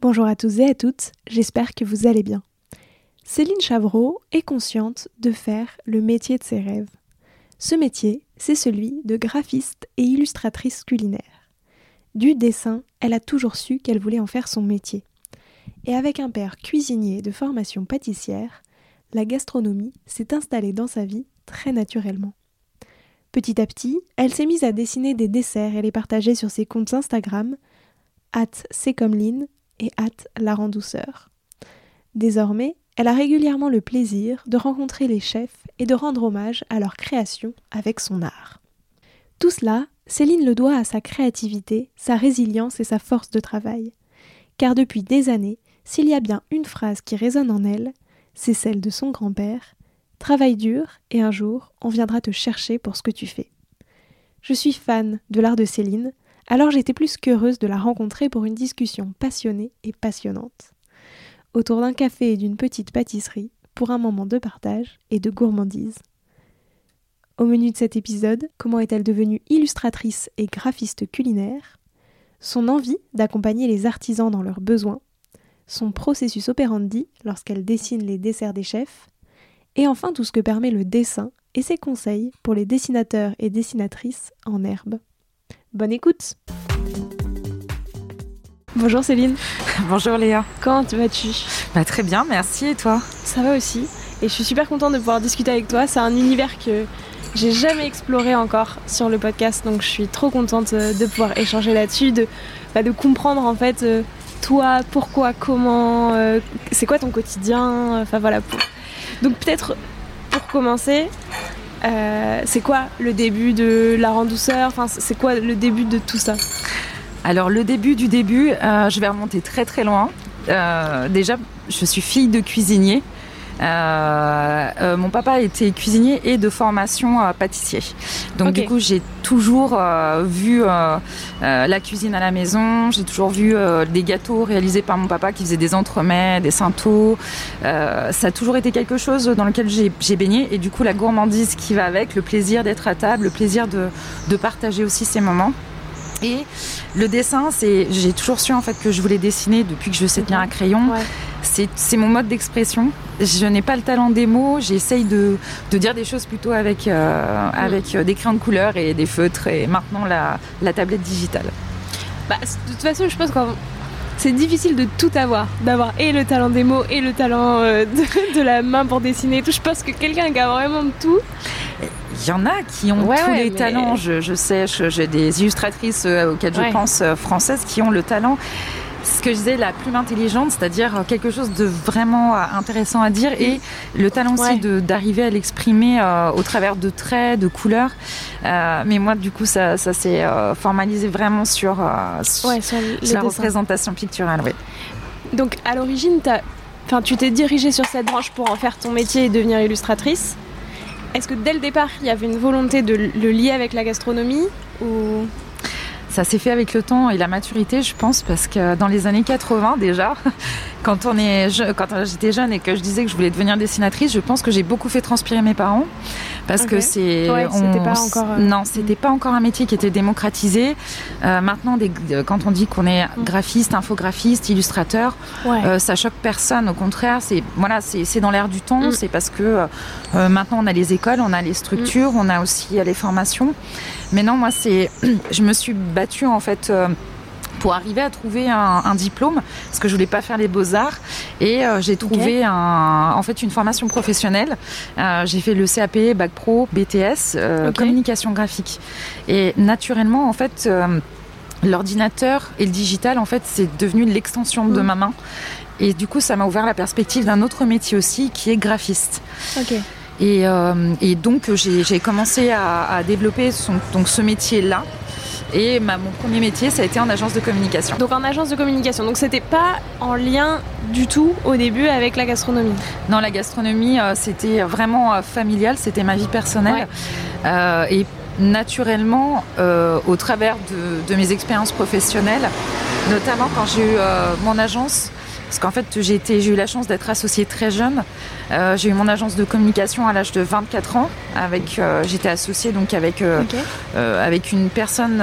Bonjour à tous et à toutes, j'espère que vous allez bien. Céline Chavreau est consciente de faire le métier de ses rêves. Ce métier, c'est celui de graphiste et illustratrice culinaire. Du dessin, elle a toujours su qu'elle voulait en faire son métier. Et avec un père cuisinier de formation pâtissière, la gastronomie s'est installée dans sa vie très naturellement. Petit à petit, elle s'est mise à dessiner des desserts et les partager sur ses comptes Instagram, et hâte la rend douceur. Désormais, elle a régulièrement le plaisir de rencontrer les chefs et de rendre hommage à leur création avec son art. Tout cela, Céline le doit à sa créativité, sa résilience et sa force de travail. Car depuis des années, s'il y a bien une phrase qui résonne en elle, c'est celle de son grand-père Travaille dur et un jour on viendra te chercher pour ce que tu fais. Je suis fan de l'art de Céline, alors j'étais plus qu'heureuse de la rencontrer pour une discussion passionnée et passionnante. Autour d'un café et d'une petite pâtisserie, pour un moment de partage et de gourmandise. Au menu de cet épisode, comment est-elle devenue illustratrice et graphiste culinaire? Son envie d'accompagner les artisans dans leurs besoins Son processus operandi lorsqu'elle dessine les desserts des chefs Et enfin tout ce que permet le dessin et ses conseils pour les dessinateurs et dessinatrices en herbe. Bonne écoute Bonjour Céline. Bonjour Léa. Comment vas-tu? Bah, Très bien, merci. Et toi? Ça va aussi. Et je suis super contente de pouvoir discuter avec toi. C'est un univers que j'ai jamais exploré encore sur le podcast. Donc je suis trop contente euh, de pouvoir échanger là-dessus, de, bah, de comprendre en fait euh, toi, pourquoi, comment, euh, c'est quoi ton quotidien? Enfin voilà. Donc peut-être pour commencer, euh, c'est quoi le début de la douceur? Enfin, c'est quoi le début de tout ça? Alors le début du début, euh, je vais remonter très très loin. Euh, déjà, je suis fille de cuisinier. Euh, euh, mon papa était cuisinier et de formation euh, pâtissier. Donc okay. du coup, j'ai toujours vu la cuisine à la maison. J'ai toujours vu des gâteaux réalisés par mon papa qui faisait des entremets, des sainteaux. ça a toujours été quelque chose dans lequel j'ai baigné. Et du coup, la gourmandise qui va avec, le plaisir d'être à table, le plaisir de, de partager aussi ces moments. Et le dessin, c'est, j'ai toujours su en fait que je voulais dessiner depuis que je sais tenir un crayon. Ouais. C'est mon mode d'expression. Je n'ai pas le talent des mots. J'essaye de, de, dire des choses plutôt avec, euh, avec euh, des crayons de couleur et des feutres et maintenant la, la tablette digitale. Bah, de toute façon, je pense que c'est difficile de tout avoir, d'avoir et le talent des mots et le talent euh, de, de, la main pour dessiner et tout. Je pense que quelqu'un qui a vraiment tout, il y en a qui ont ouais, tous ouais, les mais... talents. Je, je sais, j'ai des illustratrices euh, auxquelles je ouais. pense euh, françaises qui ont le talent. Ce que je disais, la plume intelligente, c'est-à-dire quelque chose de vraiment euh, intéressant à dire et le talent aussi d'arriver à l'exprimer euh, au travers de traits, de couleurs. Euh, mais moi, du coup, ça, ça s'est euh, formalisé vraiment sur, sur, sur la représentation picturale. Oui. Donc, à l'origine, tu t'es dirigée sur cette branche pour en faire ton métier et devenir illustratrice. Est-ce que dès le départ, il y avait une volonté de le lier avec la gastronomie ou? Ça s'est fait avec le temps et la maturité, je pense, parce que dans les années 80 déjà, quand on est je, quand j'étais jeune et que je disais que je voulais devenir dessinatrice, je pense que j'ai beaucoup fait transpirer mes parents parce okay. que c'est ouais, c'était pas encore euh... non, c'était pas encore un métier qui était démocratisé. Euh, maintenant, des, quand on dit qu'on est graphiste, infographiste, illustrateur, ouais. euh, ça choque personne. Au contraire, c'est voilà, c'est dans l'air du temps. Mm. C'est parce que euh, maintenant on a les écoles, on a les structures, mm. on a aussi les formations. Mais non, moi c'est, je me suis battue en fait. Pour arriver à trouver un, diplôme parce que je voulais pas faire les beaux arts et euh, j'ai trouvé un, en fait une formation professionnelle. Euh, j'ai fait le CAP, bac pro, BTS, euh, communication graphique. Et naturellement en fait l'ordinateur et le digital en fait c'est devenu l'extension de mm. ma main. Et du coup ça m'a ouvert la perspective d'un autre métier aussi qui est graphiste. Et, et, donc j'ai commencé à, à développer son, donc ce métier et mon premier métier, ça a été en agence de communication. Donc en agence de communication. Donc c'était pas en lien du tout au début avec la gastronomie. Non, la gastronomie, euh, c'était vraiment euh, familial, c'était ma vie personnelle. Euh, et naturellement, au travers de, mes expériences professionnelles, notamment quand j'ai eu mon agence, parce qu'en fait, j'ai eu la chance d'être associée très jeune. Euh, j'ai eu mon agence de communication à l'âge de 24 ans. Avec, euh, j'étais associée donc avec euh, avec une personne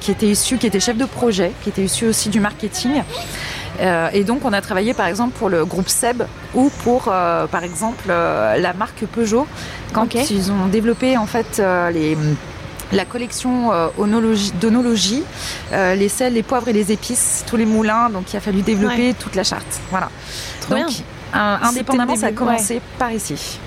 qui était issue, qui était chef de projet, qui était issue aussi du marketing. et donc, on a travaillé par exemple pour le groupe Seb ou pour, par exemple, la marque Peugeot quand ils ont développé en fait les la collection euh, d'onologie, euh, les sels, les poivres et les épices, tous les moulins. Donc il a fallu développer toute la charte. Voilà. donc indépendamment, ça a commencé par ici.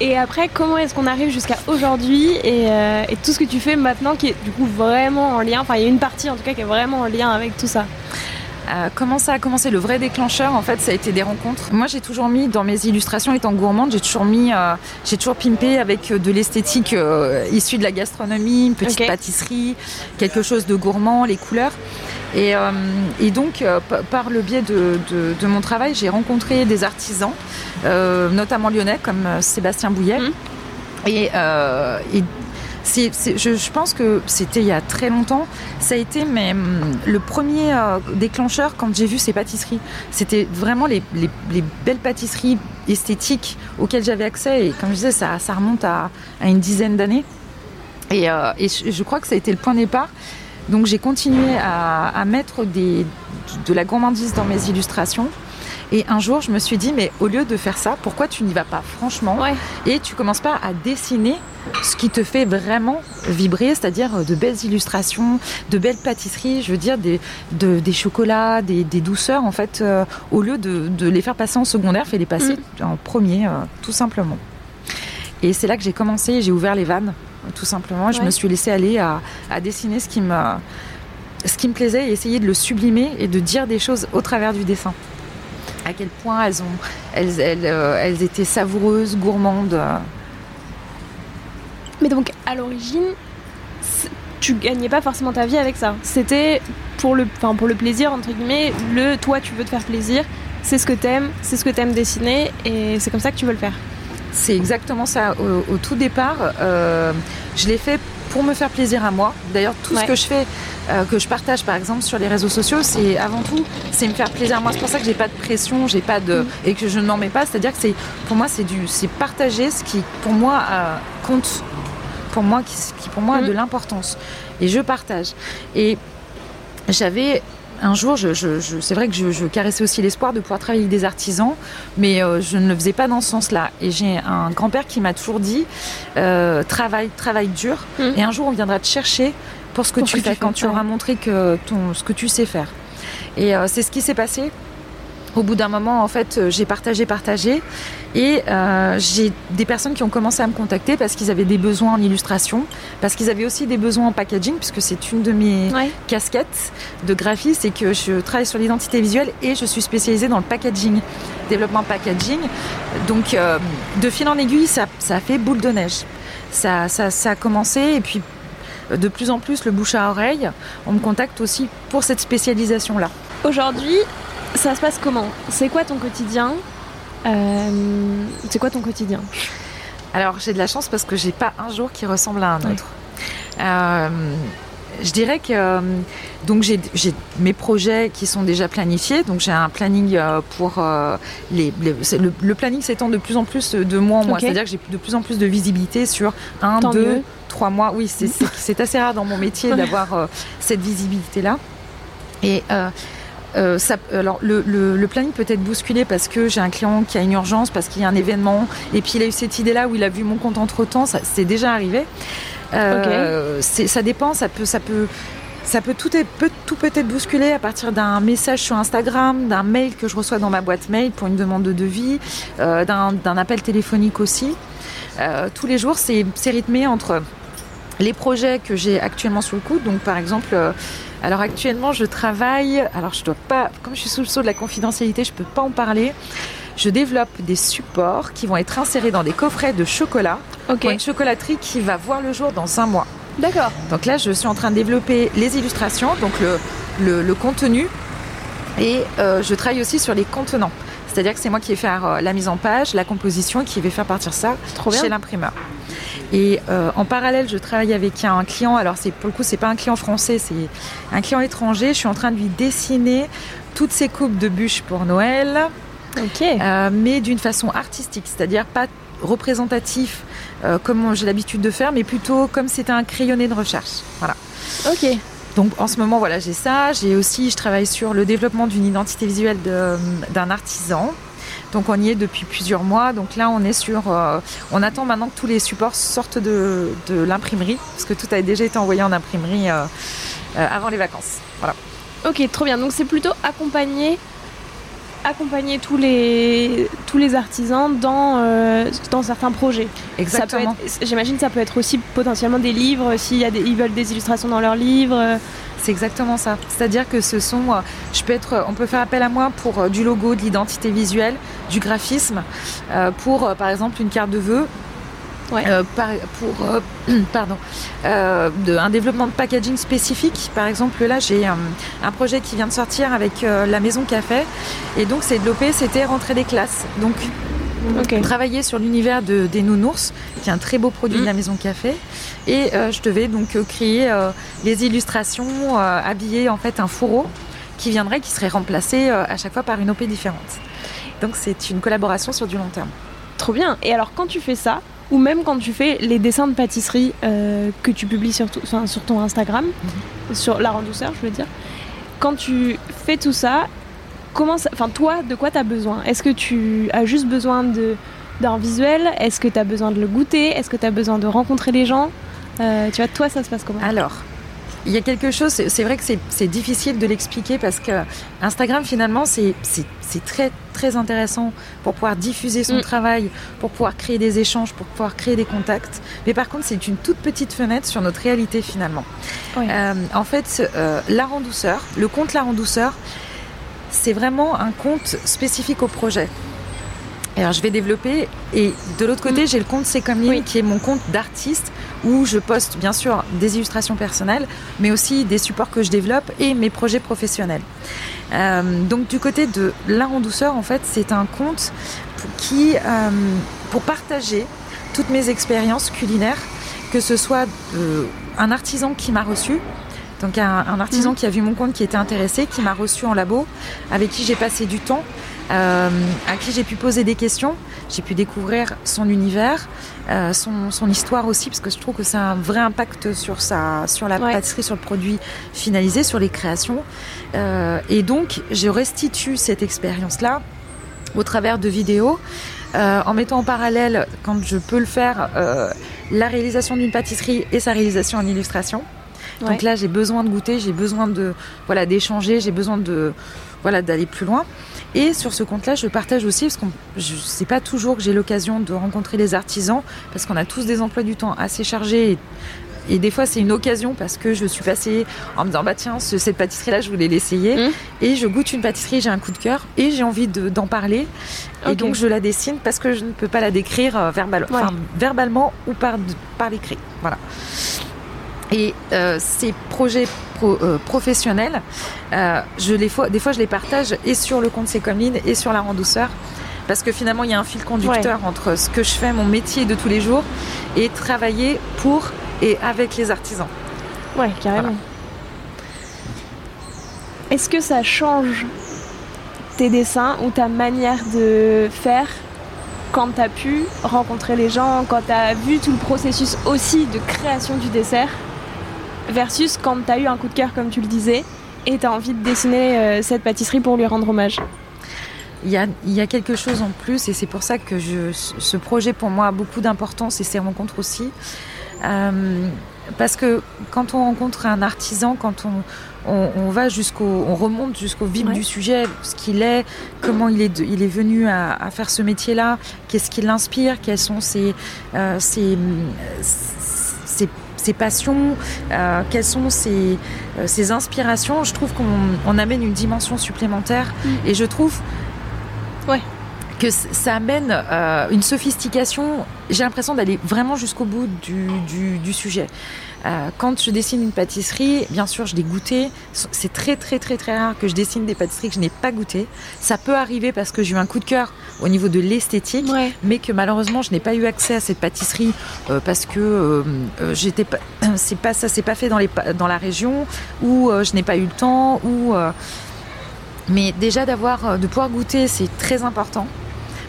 Et après, comment est-ce qu'on arrive jusqu'à aujourd'hui euh, et, tout ce que tu fais maintenant qui est du coup vraiment en lien, enfin il y a une partie en tout cas qui est vraiment en lien avec tout ça comment ça a commencé Le vrai déclencheur, en fait, ça a été des rencontres. Moi, j'ai toujours mis dans mes illustrations, étant gourmande, j'ai toujours mis, euh, j'ai toujours pimpé avec euh, de l'esthétique issue de la gastronomie, une petite pâtisserie, quelque chose de gourmand, les couleurs. Et, donc, par le biais de, mon travail, j'ai rencontré des artisans, notamment lyonnais, comme Sébastien Bouillet. Mmh. Et, et je, pense que c'était il y a très longtemps. Ça a été mais, hum, le premier euh, déclencheur quand j'ai vu ces pâtisseries. C'était vraiment les, belles pâtisseries esthétiques auxquelles j'avais accès. Et comme je disais, ça, remonte à, une dizaine d'années. Et, euh, je, crois que ça a été le point de départ. Donc j'ai continué à, mettre de la gourmandise dans mes illustrations. Et un jour, je me suis dit, mais au lieu de faire ça, pourquoi tu n'y vas pas franchement et tu commences pas à dessiner ce qui te fait vraiment vibrer, c'est-à-dire de belles illustrations, de belles pâtisseries, je veux dire des, des chocolats, des, douceurs, en fait, euh, au lieu de, les faire passer en secondaire, fais les passer mm. en premier, euh, tout simplement. Et c'est là que j'ai commencé, j'ai ouvert les vannes, tout simplement. Je me suis laissée aller à, à dessiner ce qui me ce qui me plaisait et essayer de le sublimer et de dire des choses au travers du dessin à quel point elles, ont, elles, elles, euh, elles étaient savoureuses, gourmandes. Mais donc, à l'origine, tu gagnais pas forcément ta vie avec ça. C'était pour le, enfin, pour le plaisir, entre guillemets, le toi, tu veux te faire plaisir, c'est ce que t'aimes, c'est ce que t'aimes dessiner, et c'est comme ça que tu veux le faire. C'est exactement ça. Au, tout départ, euh, je l'ai fait pour me faire plaisir à moi. D'ailleurs, tout ce que je fais, euh, que je partage par exemple sur les réseaux sociaux, c'est avant tout, c'est me faire plaisir à moi. C'est pour ça que j'ai pas de pression, j'ai pas de mm. et que je ne m'en mets pas. C'est-à-dire que c'est pour moi c'est du, c'est partager ce qui pour moi euh, compte, pour moi qui, pour moi a de mm. l'importance. Et je partage. Et j'avais un jour, je, c'est vrai que je, caressais aussi l'espoir de pouvoir travailler avec des artisans, mais euh, je ne le faisais pas dans ce sens-là. Et j'ai un grand-père qui m'a toujours dit euh, travaille, travaille dur, mmh. et un jour on viendra te chercher pour ce que tu fais, quand tu auras montré que ton, ce que tu sais faire. Et euh, c'est ce qui s'est passé au bout d'un moment, en fait, euh, j'ai partagé, partagé. Et euh, j'ai des personnes qui ont commencé à me contacter parce qu'ils avaient des besoins en illustration, parce qu'ils avaient aussi des besoins en packaging, puisque c'est une de mes casquettes de graphiste, et que je travaille sur l'identité visuelle et je suis spécialisée dans le packaging, développement packaging. Donc, euh, de fil en aiguille, ça, ça, a fait boule de neige. Ça, ça, ça a commencé, et puis de plus en plus, le bouche à oreille, on me contacte aussi pour cette spécialisation-là. Aujourd'hui, ça se passe comment? C'est quoi ton quotidien? Euh, C'est quoi ton quotidien? Alors j'ai de la chance parce que j'ai pas un jour qui ressemble à un autre. Euh, je dirais que euh, donc j'ai mes projets qui sont déjà planifiés. Donc j'ai un planning pour les, le, planning s'étend de plus en plus de mois en mois. C'est-à-dire que j'ai de plus en plus de visibilité sur un, deux, trois mois. Oui, c'est assez rare dans mon métier d'avoir cette visibilité là. Et euh, ça, alors le, le, planning peut être bousculé parce que j'ai un client qui a une urgence, parce qu'il y a un événement, et puis il a eu cette idée-là où il a vu mon compte entre temps, ça c'est déjà arrivé. Euh, Ça dépend, ça peut, ça peut. ça peut tout, peut, tout peut être bousculé à partir d'un message sur Instagram, d'un mail que je reçois dans ma boîte mail pour une demande de devis, euh, d'un appel téléphonique aussi. Euh, tous les jours, c'est rythmé entre les projets que j'ai actuellement sur le coup. Donc, par exemple, euh, alors actuellement, je travaille. Alors, je dois pas, comme je suis sous le sceau de la confidentialité, je peux pas en parler. Je développe des supports qui vont être insérés dans des coffrets de chocolat. Ok. Pour une chocolaterie qui va voir le jour dans un mois. D'accord. Donc là, je suis en train de développer les illustrations, donc le, le, contenu, et euh, je travaille aussi sur les contenants. C'est-à-dire que c'est moi qui vais faire euh, la mise en page, la composition, qui vais faire partir ça chez l'imprimeur. Et euh, en parallèle, je travaille avec un client. Alors c'est pour le coup, c'est pas un client français, c'est un client étranger. Je suis en train de lui dessiner toutes ses coupes de bûches pour Noël. Ok. mais d'une façon artistique, c'est-à-dire pas représentatif euh, comme j'ai l'habitude de faire, mais plutôt comme c'était un crayonné de recherche. Voilà. Ok. Donc en ce moment, voilà, j'ai ça. J'ai aussi, je travaille sur le développement d'une identité visuelle d'un artisan. Donc on y est depuis plusieurs mois. Donc là, on est sur, euh, on attend maintenant que tous les supports sortent de, l'imprimerie, parce que tout a déjà été envoyé en imprimerie euh, avant les vacances. Voilà. Ok, trop bien. Donc c'est plutôt accompagner tous les, tous les artisans dans, euh, dans certains projets. Exactement. J'imagine que ça peut être aussi potentiellement des livres, s'ils ils veulent des illustrations dans leurs livres. C'est exactement ça. C'est-à-dire que ce sont, euh, je peux être, on peut faire appel à moi pour euh, du logo, de l'identité visuelle, du graphisme, pour par exemple une carte de vœux euh, pour euh, pardon, euh, de, un développement de packaging spécifique. Par exemple, là, j'ai un, projet qui vient de sortir avec la Maison Café. Et donc, c'est développé, c'était rentrer des classes. Donc, travailler sur l'univers de, des nounours, qui est un très beau produit de la mm. Maison Café. Et je devais donc créer les illustrations, habiller en fait un fourreau qui viendrait, qui serait remplacé à chaque fois par une OP différente. Donc, c'est une collaboration sur du long terme. Trop bien. Et alors, quand tu fais ça, ou même quand tu fais les dessins de pâtisserie euh, que tu publies sur, sur ton Instagram, mhm. sur la douceur, je veux dire. Quand tu fais tout ça, comment enfin toi, de quoi tu as besoin? Est-ce que tu as juste besoin de d'un visuel? Est-ce que tu as besoin de le goûter? Est-ce que tu as besoin de rencontrer les gens? Euh, Tu vois, toi, ça se passe comment? Alors, il y a quelque chose, c'est vrai que c'est difficile de l'expliquer parce que Instagram finalement c'est très très intéressant pour pouvoir diffuser son mm. travail, pour pouvoir créer des échanges, pour pouvoir créer des contacts. Mais par contre c'est une toute petite fenêtre sur notre réalité finalement. Euh, en fait, euh, l'art en douceur, le compte l'art en douceur, c'est vraiment un compte spécifique au projet. Alors je vais développer et de l'autre côté mm. j'ai le compte C'est comme qui est mon compte d'artiste où je poste bien sûr des illustrations personnelles mais aussi des supports que je développe et mes projets professionnels. Euh, donc du côté de l'art en douceur en fait c'est un compte pour, qui, euh, pour partager toutes mes expériences culinaires que ce soit euh, un artisan qui m'a reçu donc un, artisan mm. qui a vu mon compte, qui était intéressé, qui m'a reçu en labo, avec qui j'ai passé du temps, euh, à qui j'ai pu poser des questions. J'ai pu découvrir son univers, euh, son, histoire aussi, parce que je trouve que c'est un vrai impact sur, sa, sur la pâtisserie, sur le produit finalisé, sur les créations. Euh, et donc, je restitue cette expérience-là au travers de vidéos. en mettant en parallèle, quand je peux le faire, la réalisation d'une pâtisserie et sa réalisation en illustration. Donc là, j'ai besoin de goûter, j'ai besoin de voilà d'échanger, j'ai besoin de voilà d'aller plus loin. Et sur ce compte-là, je partage aussi, parce que je sais pas toujours que j'ai l'occasion de rencontrer les artisans, parce qu'on a tous des emplois du temps assez chargés. Et, des fois, c'est une occasion parce que je suis passée en me disant, bah tiens, cette pâtisserie-là, je voulais l'essayer. Mmh. Et je goûte une pâtisserie, j'ai un coup de cœur et j'ai envie d'en parler. Et donc, je la dessine parce que je ne peux pas la décrire euh, verbalement ou par, par l'écrit. Voilà. Et euh, ces projets euh, professionnels, euh, je les des fois je les partage et sur le compte C'est comme et sur la douceur parce que finalement il y a un fil conducteur entre ce que je fais, mon métier de tous les jours, et travailler pour et avec les artisans. Ouais, carrément. Est-ce que ça change tes dessins ou ta manière de faire quand tu as pu rencontrer les gens, quand tu as vu tout le processus aussi de création du dessert? Versus quand tu as eu un coup de cœur, comme tu le disais, et tu as envie de dessiner euh, cette pâtisserie pour lui rendre hommage il y, a, il y a quelque chose en plus et c'est pour ça que je, ce projet pour moi a beaucoup d'importance et ses rencontres aussi. Euh, parce que quand on rencontre un artisan, quand on, on, va jusqu'au, on remonte jusqu'au vif du sujet, ce qu'il est, comment il est, il est venu à, faire ce métier-là, qu'est-ce qui l'inspire, quelles sont ses, euh, ses, ses, passions, euh, quelles sont ses, euh, ses, inspirations. Je trouve qu'on amène une dimension supplémentaire mm. et je trouve ouais. que ça amène une sophistication. J'ai l'impression d'aller vraiment jusqu'au bout du, du, du sujet. Euh, quand je dessine une pâtisserie, bien sûr, je l'ai goûté. C'est très, très, très, très rare que je dessine des pâtisseries que je n'ai pas goûtées. Ça peut arriver parce que j'ai eu un coup de cœur au niveau de l'esthétique, mais que malheureusement, je n'ai pas eu accès à cette pâtisserie euh, parce que euh, j'étais pas, c'est pas, ça s'est pas fait dans, les, dans la région ou je n'ai pas eu le temps ou. mais déjà d'avoir, de pouvoir goûter, c'est très important.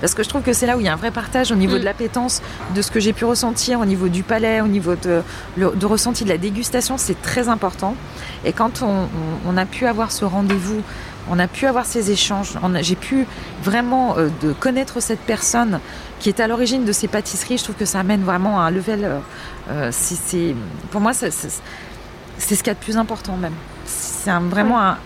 Parce que je trouve que c'est là où il y a un vrai partage au niveau de mm. l'appétence, de ce que j'ai pu ressentir, au niveau du palais, au niveau de, de ressenti de la dégustation, c'est très important. Et quand on, a pu avoir ce rendez-vous, on a pu avoir ces échanges, j'ai pu vraiment euh, de connaître cette personne qui est à l'origine de ces pâtisseries, je trouve que ça amène vraiment à un level. Euh, euh pour moi, c'est, ce qu'il y a de plus important même. C'est vraiment un,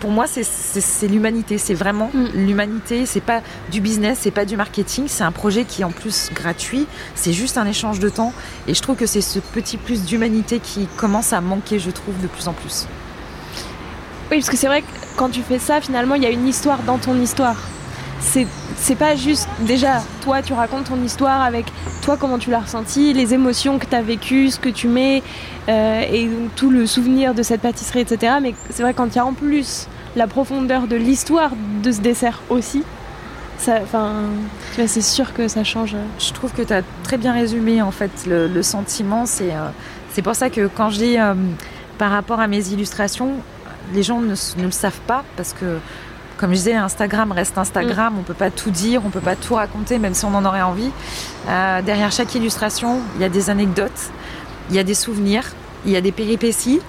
pour moi, c'est l'humanité. C'est vraiment mm. l'humanité. C'est pas du business, c'est pas du marketing. C'est un projet qui est en plus gratuit. C'est juste un échange de temps. Et je trouve que c'est ce petit plus d'humanité qui commence à manquer, je trouve, de plus en plus. Oui, parce que c'est vrai que quand tu fais ça, finalement, il y a une histoire dans ton histoire c'est pas juste déjà toi tu racontes ton histoire avec toi comment tu l'as ressenti, les émotions que tu as vécues, ce que tu mets euh, et tout le souvenir de cette pâtisserie, etc. Mais c'est vrai quand il y a en plus la profondeur de l'histoire de ce dessert aussi, enfin, c'est sûr que ça change. Je trouve que tu as très bien résumé en fait le, sentiment. Euh, c'est pour ça que quand je dis euh, par rapport à mes illustrations, les gens ne, ne le savent pas parce que comme je disais, Instagram reste Instagram. Mm. On peut pas tout dire, on peut pas tout raconter, même si on en aurait envie. Euh, derrière chaque illustration, il y a des anecdotes, il y a des souvenirs, il y a des péripéties,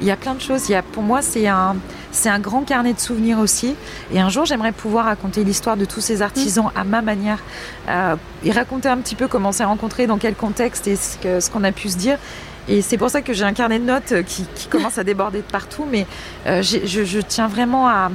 il y a plein de choses. Il y a, pour moi, c'est un, c'est un grand carnet de souvenirs aussi. Et un jour, j'aimerais pouvoir raconter l'histoire de tous ces artisans à ma manière euh, et raconter un petit peu comment on s'est rencontrés, dans quel contexte et ce, ce qu'on a pu se dire. Et c'est pour ça que j'ai un carnet de notes qui, commence à déborder de partout. Mais euh, je, je, tiens vraiment à,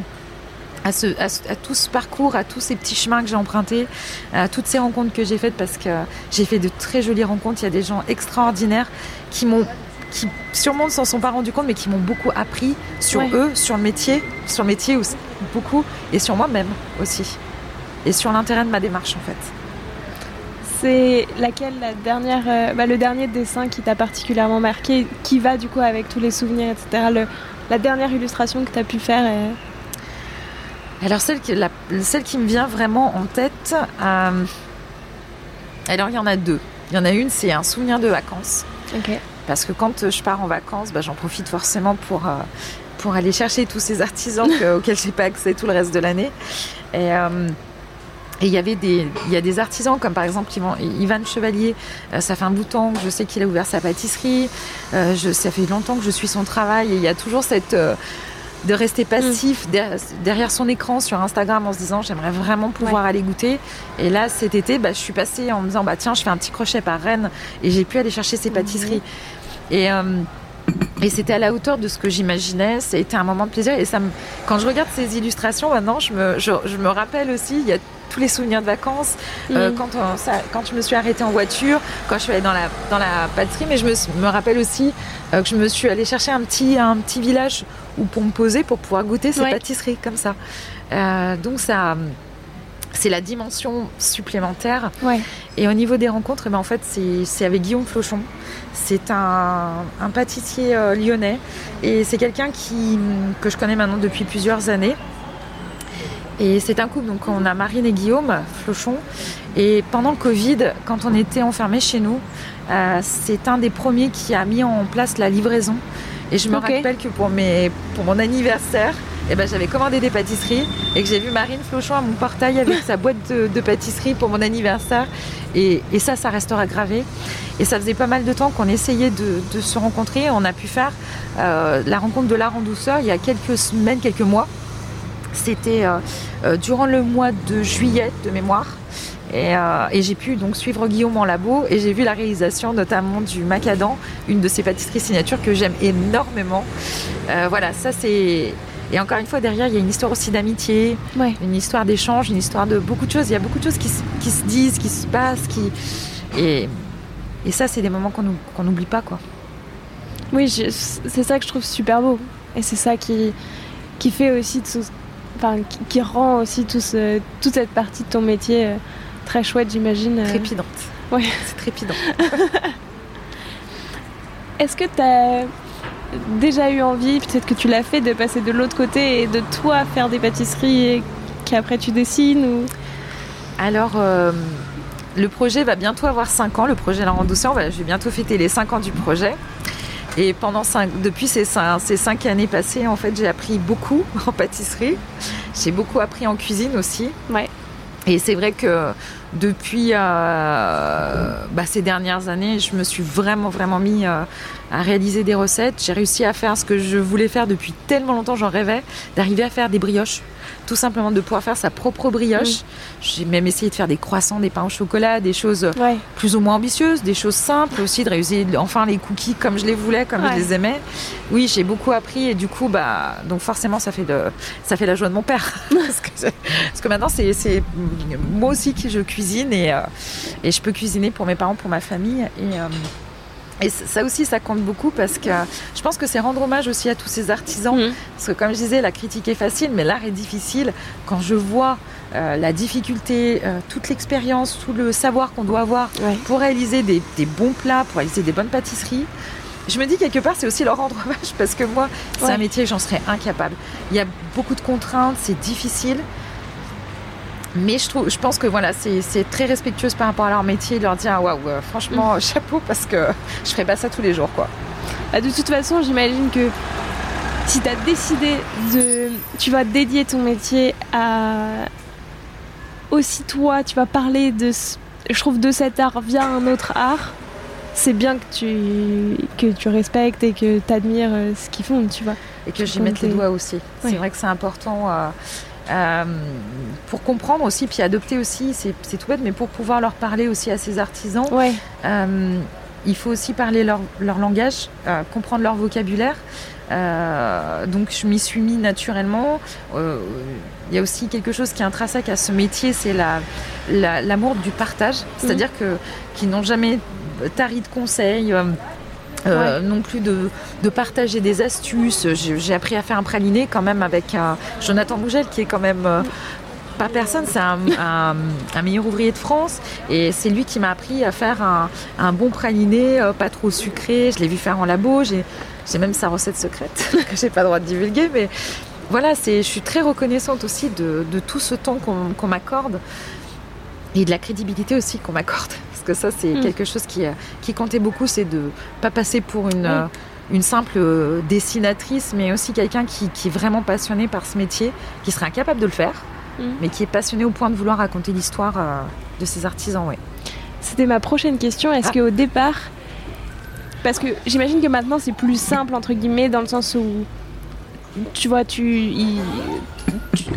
à, ce, à, tout ce parcours, à tous ces petits chemins que j'ai empruntés, à toutes ces rencontres que j'ai faites parce que j'ai fait de très jolies rencontres. Il y a des gens extraordinaires qui m'ont qui sûrement ne s'en sont pas rendus compte, mais qui m'ont beaucoup appris sur eux, sur le métier, sur le métier aussi, beaucoup, et sur moi-même aussi, et sur l'intérêt de ma démarche en fait. C'est laquelle la dernière, euh, bah, le dernier dessin qui t'a particulièrement marqué, qui va du coup avec tous les souvenirs, etc. la dernière illustration que tu as pu faire alors celle qui, celle qui me vient vraiment en tête, euh, alors il y en a deux. Il y en a une, c'est un souvenir de vacances. Parce que quand je pars en vacances, bah, j'en profite forcément pour, euh, pour aller chercher tous ces artisans auxquels je n'ai pas accès tout le reste de l'année. Et, euh, il y avait des, il y a des artisans comme par exemple Ivan Chevalier. ça fait un bout de temps que je sais qu'il a ouvert sa pâtisserie. je, ça fait longtemps que je suis son travail et il y a toujours cette de rester passif mm. derrière son écran sur Instagram en se disant j'aimerais vraiment pouvoir aller goûter. Et là, cet été, bah, je suis passée en me disant bah tiens, je fais un petit crochet par Rennes et j'ai pu aller chercher ces pâtisseries. Et euh, et c'était à la hauteur de ce que j'imaginais. Été un moment de plaisir. Et ça me... quand je regarde ces illustrations maintenant, je me, je, me rappelle aussi, il y a tous les souvenirs de vacances, euh, mm. quand, quand je me suis arrêtée en voiture, quand je suis allée dans la, dans la pâtisserie, mais je me, me rappelle aussi euh, que je me suis allée chercher un petit, un petit village où pour me poser pour pouvoir goûter ces pâtisseries comme ça. Euh, donc ça c'est la dimension supplémentaire. Et au niveau des rencontres, eh ben en fait, c'est avec Guillaume Flochon. C'est un, pâtissier euh, lyonnais et c'est quelqu'un que je connais maintenant depuis plusieurs années. Et c'est un couple, donc on a Marine et Guillaume Flochon. Et pendant le Covid, quand on était enfermés chez nous, euh, c'est un des premiers qui a mis en place la livraison. Et je me rappelle que pour, mes, pour mon anniversaire, eh ben, j'avais commandé des pâtisseries et que j'ai vu Marine Flochon à mon portail avec sa boîte de, pâtisseries pour mon anniversaire. Et, ça, ça restera gravé. Et ça faisait pas mal de temps qu'on essayait de, se rencontrer. On a pu faire euh, la rencontre de l'art en douceur il y a quelques semaines, quelques mois. C'était euh, euh, durant le mois de juillet de mémoire. Et, et j'ai pu donc suivre Guillaume en labo et j'ai vu la réalisation notamment du macadam, une de ses pâtisseries signatures que j'aime énormément. voilà, ça c'est et encore une fois, derrière, il y a une histoire aussi d'amitié, une histoire d'échange, une histoire de beaucoup de choses. Il y a beaucoup de choses qui, se disent, qui se passent. Qui... Et, et ça, c'est des moments qu'on n'oublie pas. quoi. Oui, c'est ça que je trouve super beau. Et c'est ça qui, qui fait aussi, tout, enfin, qui, rend aussi tout ce, toute cette partie de ton métier euh, très chouette, j'imagine. Euh. Trépidante. Ouais. C'est trépidant. Est-ce que tu as déjà eu envie, peut-être que tu l'as fait, de passer de l'autre côté et de toi faire des pâtisseries et qu'après tu dessines ou... Alors, euh, le projet va bientôt avoir 5 ans, le projet La Rendouceur. je vais bientôt fêter les 5 ans du projet. Et pendant depuis ces 5, ces cinq années passées, en fait, j'ai appris beaucoup en pâtisserie. J'ai beaucoup appris en cuisine aussi. Ouais. Et c'est vrai que depuis euh, bah, ces dernières années, je me suis vraiment, vraiment mis euh, à réaliser des recettes. J'ai réussi à faire ce que je voulais faire depuis tellement longtemps, j'en rêvais, d'arriver à faire des brioches tout simplement de pouvoir faire sa propre brioche. J'ai même essayé de faire des croissants, des pains au chocolat, des choses plus ou moins ambitieuses, des choses simples aussi, de réussir enfin les cookies comme je les voulais, comme je les aimais. Oui, j'ai beaucoup appris et du coup, bah, donc forcément, ça fait, de, ça fait la joie de mon père. parce, que, maintenant, c'est moi aussi qui je cuisine et, euh, et je peux cuisiner pour mes parents, pour ma famille. Et, euh, et ça aussi, ça compte beaucoup parce que je pense que c'est rendre hommage aussi à tous ces artisans. Mmh. Parce que comme je disais, la critique est facile, mais l'art est difficile. Quand je vois euh, la difficulté, euh, toute l'expérience, tout le savoir qu'on doit avoir pour réaliser des, bons plats, pour réaliser des bonnes pâtisseries, je me dis quelque part, c'est aussi leur rendre hommage parce que moi, c'est un métier, j'en serais incapable. Il y a beaucoup de contraintes, c'est difficile. Mais je, trouve, je pense que voilà, c'est très respectueux par rapport à leur métier de leur dire ah, waouh, euh, franchement, mm. chapeau parce que je ferais pas ça tous les jours. quoi. Bah, de toute façon, j'imagine que si tu as décidé de. Tu vas dédier ton métier à. Aussi toi, tu vas parler de. Je trouve de cet art via un autre art. C'est bien que tu, que tu respectes et que tu admires euh, ce qu'ils font, tu vois. Et que j'y mette les doigts aussi. C'est vrai que c'est important. Euh, euh, pour comprendre aussi, puis adopter aussi, c'est tout bête, mais pour pouvoir leur parler aussi à ces artisans, euh, il faut aussi parler leur, langage, euh, comprendre leur vocabulaire. donc je m'y suis mis naturellement. Il y a aussi quelque chose qui est intrinsèque à ce métier, c'est l'amour la, du partage. C'est-à-dire que qu'ils n'ont jamais tari de conseils. Euh, non plus de, partager des astuces. J'ai appris à faire un praliné quand même avec un Jonathan Bougel qui est quand même euh, pas personne, c'est un, meilleur ouvrier de France. Et c'est lui qui m'a appris à faire un, bon praliné, euh, pas trop sucré. Je l'ai vu faire en labo, j'ai même sa recette secrète que j'ai pas le droit de divulguer, mais voilà, je suis très reconnaissante aussi de, tout ce temps qu'on m'accorde et de la crédibilité aussi qu'on m'accorde ça, c'est hmm. quelque chose qui, qui comptait beaucoup, c'est de pas passer pour une, euh, une simple euh, dessinatrice, mais aussi quelqu'un qui, est vraiment passionné par ce métier, qui serait incapable de le faire, hmm. mais qui est passionné au point de vouloir raconter l'histoire euh, de ses artisans. Ouais. C'était ma prochaine question. Est-ce que ah. qu'au départ, parce que j'imagine que maintenant c'est plus simple entre guillemets dans le sens où tu vois, tu,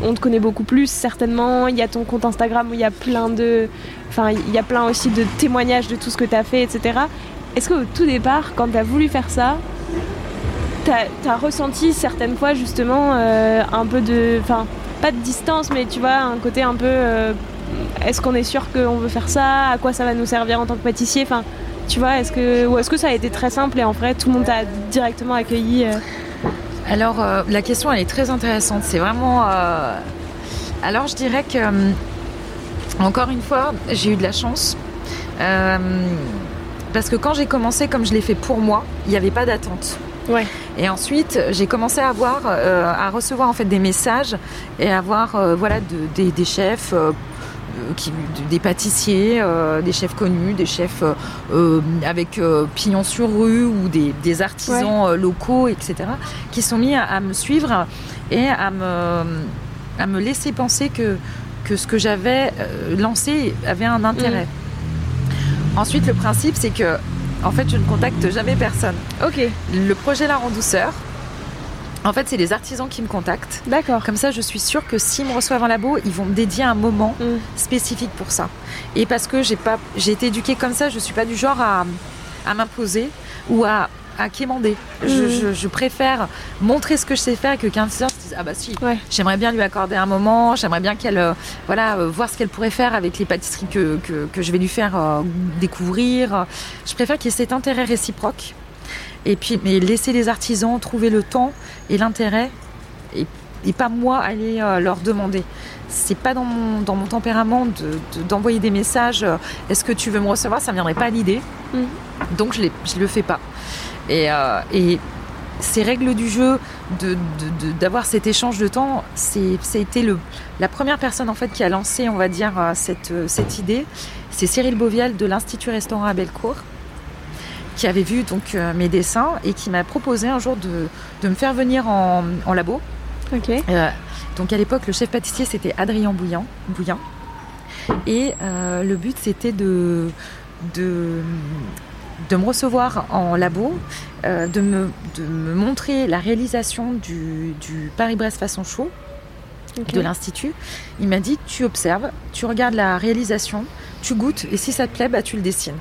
on te connaît beaucoup plus certainement. Il y a ton compte Instagram où il y a plein de, enfin, il y a plein aussi de témoignages de tout ce que tu as fait, etc. Est-ce qu'au tout départ, quand tu as voulu faire ça, tu as, ressenti certaines fois justement euh, un peu de, enfin, pas de distance, mais tu vois, un côté un peu, euh, est-ce qu'on est sûr qu'on veut faire ça? À quoi ça va nous servir en tant que pâtissier? Enfin, tu vois, est-ce que, ou est-ce que ça a été très simple et en vrai tout le monde t'a directement accueilli euh? Alors, euh, la question, elle est très intéressante. C'est vraiment. Euh, alors, je dirais que, euh, encore une fois, j'ai eu de la chance. parce que quand j'ai commencé, comme je l'ai fait pour moi, il n'y avait pas d'attente. Ouais. Et ensuite, j'ai commencé à avoir, à recevoir en fait des messages et à avoir voilà des chefs qui, des pâtissiers, euh, des chefs connus, des chefs euh, avec pignon sur rue ou des, artisans locaux, etc., qui sont mis à, me suivre et à me, à me laisser penser que, que ce que j'avais lancé avait un intérêt. Mm. Ensuite, le principe, c'est que, en fait, je ne contacte jamais personne. Ok. Le projet La en douceur, En fait, c'est les artisans qui me contactent. D'accord. Comme ça, je suis sûre que s'ils me reçoivent en labo, ils vont me dédier un moment Mm. spécifique pour ça. Et parce que j'ai pas, j'ai été éduquée comme ça, je suis pas du genre à, à m'imposer ou à, à quémander. Je, Mm. je- je préfère montrer ce que je sais faire et que quelqu'un se dise ah bah si, Ouais. j'aimerais bien lui accorder un moment, j'aimerais bien qu'elle, euh, voilà, euh, voir ce qu'elle pourrait faire avec les pâtisseries que, que, que je vais lui faire euh, découvrir. Je préfère qu'il y ait cet intérêt réciproque. Et puis, mais laisser les artisans trouver le temps et l'intérêt et, et pas moi aller euh, leur demander. C'est pas dans mon, dans mon tempérament de- de- d'envoyer des messages. euh, Est-ce que tu veux me recevoir? Ça ne viendrait pas à l'idée. Mhm. Donc je ne le fais pas. Et, euh, et ces règles du jeu, de- de- de- d'avoir cet échange de temps, le, la première personne en fait qui a lancé, on va dire, cette, cette idée. C'est Cyril Bovial de l'Institut Restaurant à Bellecour qui avait vu donc euh, mes dessins et qui m'a proposé un jour de, de me faire venir en, en labo. Euh, donc à l'époque, le chef pâtissier c'était Adrien Bouillant. Bouillant. Et euh, le but c'était de, de, de me recevoir en labo, euh, de, me, de me montrer la réalisation du, du Paris-Brest façon chaud de l'Institut. Il m'a dit tu observes, tu regardes la réalisation, tu goûtes et si ça te plaît, bah, tu le dessines.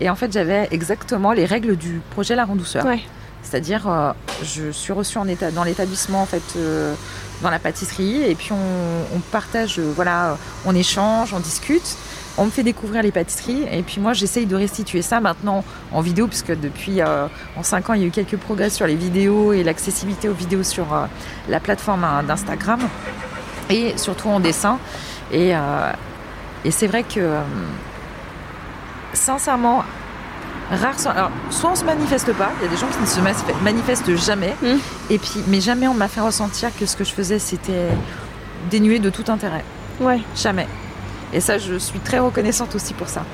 Et en fait, j'avais exactement les règles du projet La Rondouceur. Ouais. C'est-à-dire, euh, je suis reçue en état, dans l'établissement, en fait, euh, dans la pâtisserie, et puis on, on partage, euh, voilà, on échange, on discute, on me fait découvrir les pâtisseries, et puis moi, j'essaye de restituer ça maintenant en vidéo, puisque depuis en 5 ans, il y a eu quelques progrès sur les vidéos et l'accessibilité aux vidéos sur la plateforme d'Instagram, et surtout en dessin. Et, et c'est vrai que, sincèrement, rare sont- alors, soit on se manifeste pas, il y a des gens qui ne se manifestent jamais, Mm. et puis, mais jamais on m'a fait ressentir que ce que je faisais c'était dénué de tout intérêt. Ouais. Jamais. Et ça, je suis très reconnaissante aussi pour ça.